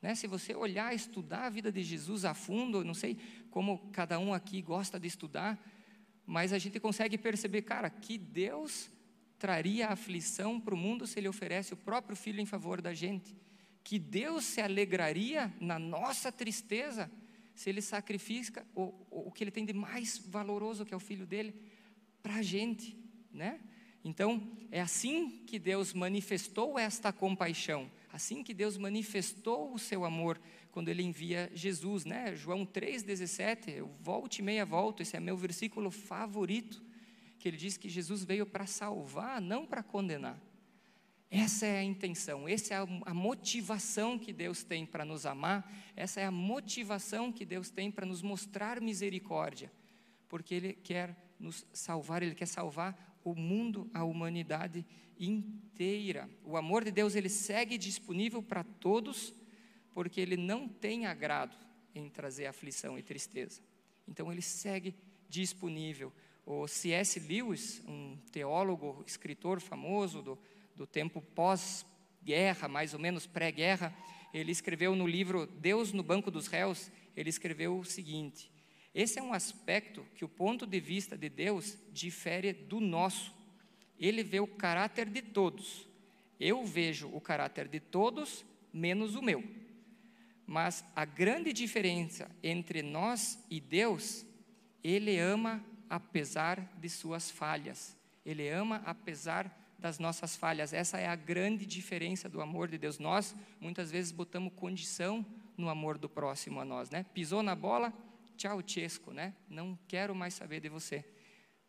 Né? Se você olhar, estudar a vida de Jesus a fundo, não sei como cada um aqui gosta de estudar, mas a gente consegue perceber, cara, que Deus traria aflição para o mundo se Ele oferece o próprio Filho em favor da gente. Que Deus se alegraria na nossa tristeza se Ele sacrifica o, o que Ele tem de mais valoroso, que é o Filho dele, para a gente, né? Então, é assim que Deus manifestou esta compaixão, assim que Deus manifestou o seu amor quando ele envia Jesus, né? João 3:17, eu volto e meia volto, esse é meu versículo favorito, que ele diz que Jesus veio para salvar, não para condenar. Essa é a intenção, essa é a motivação que Deus tem para nos amar, essa é a motivação que Deus tem para nos mostrar misericórdia, porque Ele quer nos salvar, Ele quer salvar o mundo, a humanidade inteira. O amor de Deus ele segue disponível para todos, porque ele não tem agrado em trazer aflição e tristeza. Então ele segue disponível. O C.S. Lewis, um teólogo, escritor famoso do, do tempo pós-guerra, mais ou menos pré-guerra, ele escreveu no livro Deus no Banco dos Réus, ele escreveu o seguinte: esse é um aspecto que o ponto de vista de Deus difere do nosso. Ele vê o caráter de todos. Eu vejo o caráter de todos, menos o meu. Mas a grande diferença entre nós e Deus, Ele ama apesar de suas falhas. Ele ama apesar das nossas falhas. Essa é a grande diferença do amor de Deus. Nós, muitas vezes, botamos condição no amor do próximo a nós, né? Pisou na bola, tchau, Chesco, né? Não quero mais saber de você.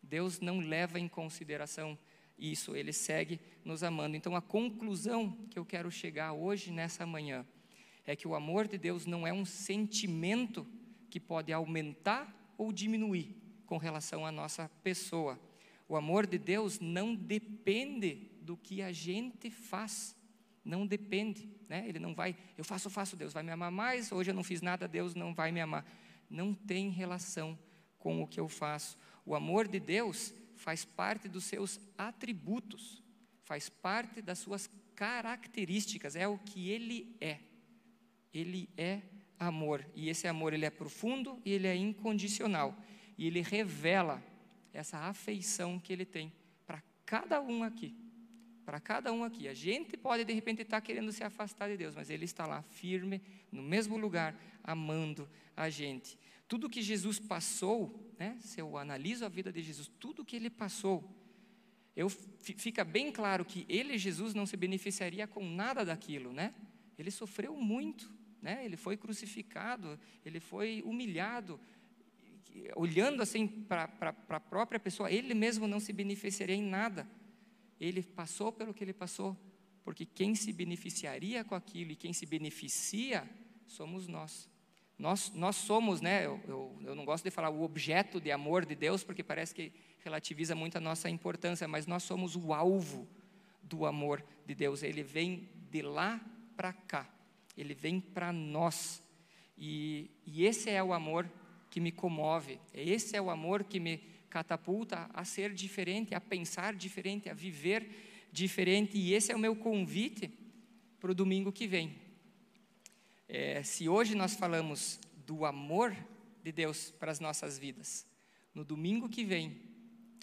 Deus não leva em consideração isso, ele segue nos amando. Então, a conclusão que eu quero chegar hoje, nessa manhã, é que o amor de Deus não é um sentimento que pode aumentar ou diminuir com relação à nossa pessoa. O amor de Deus não depende do que a gente faz. Não depende, né? Ele não vai, eu faço, faço, Deus vai me amar mais, hoje eu não fiz nada, Deus não vai me amar não tem relação com o que eu faço. O amor de Deus faz parte dos seus atributos, faz parte das suas características, é o que ele é. Ele é amor, e esse amor ele é profundo e ele é incondicional, e ele revela essa afeição que ele tem para cada um aqui. Para cada um aqui. A gente pode de repente estar querendo se afastar de Deus, mas ele está lá firme, no mesmo lugar, amando a gente. Tudo que Jesus passou, né, se eu analiso a vida de Jesus, tudo que ele passou, eu, fica bem claro que ele, Jesus, não se beneficiaria com nada daquilo, né? Ele sofreu muito, né? Ele foi crucificado, ele foi humilhado, olhando assim para a própria pessoa, ele mesmo não se beneficiaria em nada. Ele passou pelo que ele passou, porque quem se beneficiaria com aquilo e quem se beneficia somos nós. Nós, nós somos, né, eu, eu, eu não gosto de falar o objeto de amor de Deus, porque parece que relativiza muito a nossa importância, mas nós somos o alvo do amor de Deus. Ele vem de lá para cá, ele vem para nós. E, e esse é o amor que me comove, esse é o amor que me catapulta a ser diferente, a pensar diferente, a viver diferente. E esse é o meu convite para o domingo que vem. É, se hoje nós falamos do amor de Deus para as nossas vidas, no domingo que vem,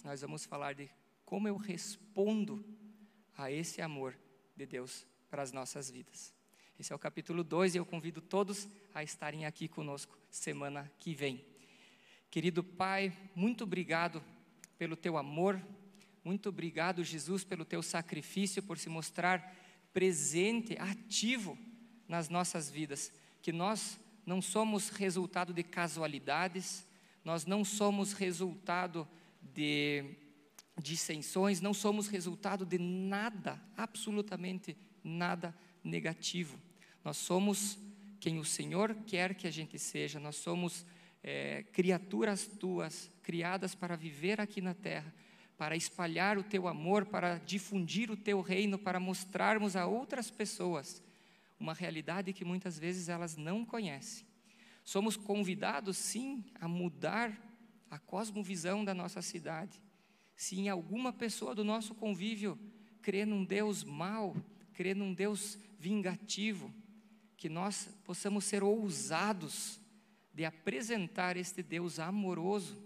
nós vamos falar de como eu respondo a esse amor de Deus para as nossas vidas. Esse é o capítulo 2 e eu convido todos a estarem aqui conosco semana que vem. Querido Pai, muito obrigado pelo teu amor, Muito obrigado, Jesus, pelo teu sacrifício, por se mostrar presente, ativo nas nossas vidas. Que nós não somos resultado de casualidades, nós não somos resultado de dissensões, não somos resultado de nada, absolutamente nada negativo. Nós somos quem o Senhor quer que a gente seja, nós somos é, criaturas tuas, criadas para viver aqui na terra, para espalhar o teu amor, para difundir o teu reino, para mostrarmos a outras pessoas uma realidade que muitas vezes elas não conhecem. Somos convidados, sim, a mudar a cosmovisão da nossa cidade. Se em alguma pessoa do nosso convívio crê num Deus mau, crê num Deus vingativo, que nós possamos ser ousados de apresentar este Deus amoroso,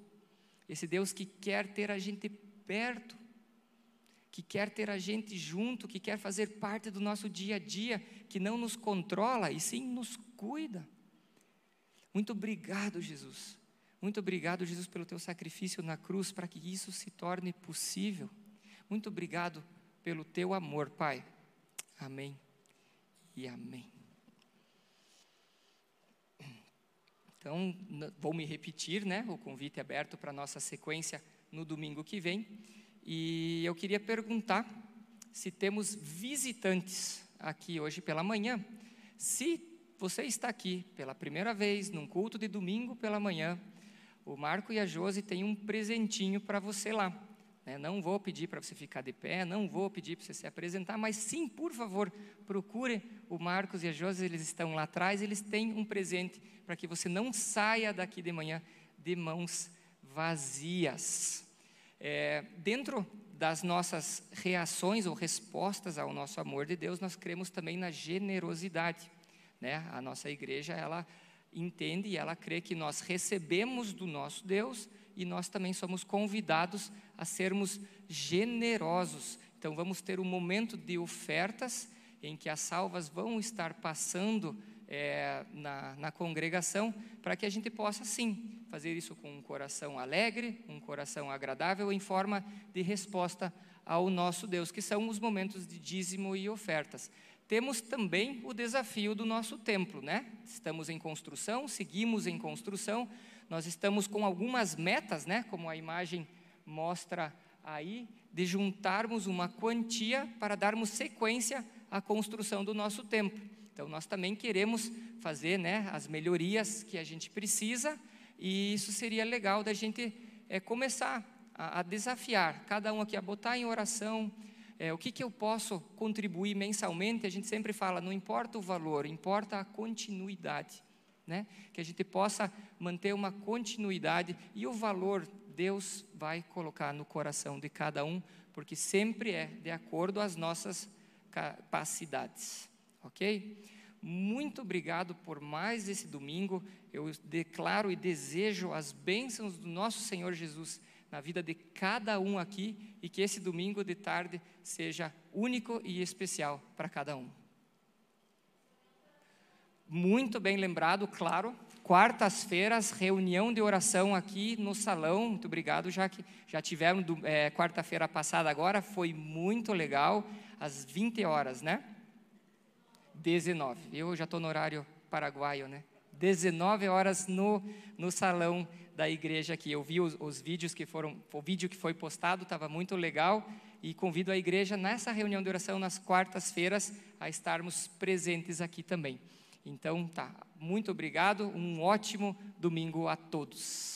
esse Deus que quer ter a gente perto, que quer ter a gente junto, que quer fazer parte do nosso dia a dia, que não nos controla e sim nos cuida. Muito obrigado, Jesus. Muito obrigado, Jesus, pelo teu sacrifício na cruz para que isso se torne possível. Muito obrigado pelo teu amor, Pai. Amém e amém. Então, vou me repetir, né? O convite é aberto para a nossa sequência no domingo que vem. E eu queria perguntar se temos visitantes aqui hoje pela manhã. Se você está aqui pela primeira vez num culto de domingo pela manhã, o Marco e a Josi têm um presentinho para você lá. Né? Não vou pedir para você ficar de pé, não vou pedir para você se apresentar, mas sim, por favor, procure o Marcos e a Josi, eles estão lá atrás, eles têm um presente para que você não saia daqui de manhã de mãos vazias. É, dentro das nossas reações ou respostas ao nosso amor de Deus, nós cremos também na generosidade. Né? A nossa igreja, ela entende e ela crê que nós recebemos do nosso Deus e nós também somos convidados a sermos generosos. Então, vamos ter um momento de ofertas em que as salvas vão estar passando é, na, na congregação, para que a gente possa, sim, fazer isso com um coração alegre, um coração agradável, em forma de resposta ao nosso Deus, que são os momentos de dízimo e ofertas. Temos também o desafio do nosso templo, né? Estamos em construção, seguimos em construção, nós estamos com algumas metas, né? Como a imagem mostra aí, de juntarmos uma quantia para darmos sequência à construção do nosso templo. Então, nós também queremos fazer né, as melhorias que a gente precisa, e isso seria legal da gente é, começar a, a, desafiar cada um aqui a botar em oração é, o que, que eu posso contribuir mensalmente. A gente sempre fala, não importa o valor, importa a continuidade. Né? Que a gente possa manter uma continuidade e o valor Deus vai colocar no coração de cada um, porque sempre é de acordo às nossas capacidades ok? Muito obrigado por mais esse domingo. Eu declaro e desejo as bênçãos do nosso Senhor Jesus na vida de cada um aqui e que esse domingo de tarde seja único e especial para cada um. Muito bem lembrado, claro. Quartas-feiras, reunião de oração aqui no salão. Muito obrigado, já que já tivemos é, quarta-feira passada agora, foi muito legal, às 20 horas, né? 19. Eu já estou no horário paraguaio, né? 19 horas no, no salão da igreja aqui. Eu vi os, os vídeos que foram, o vídeo que foi postado estava muito legal e convido a igreja nessa reunião de oração nas quartas-feiras a estarmos presentes aqui também. Então, tá. Muito obrigado. Um ótimo domingo a todos.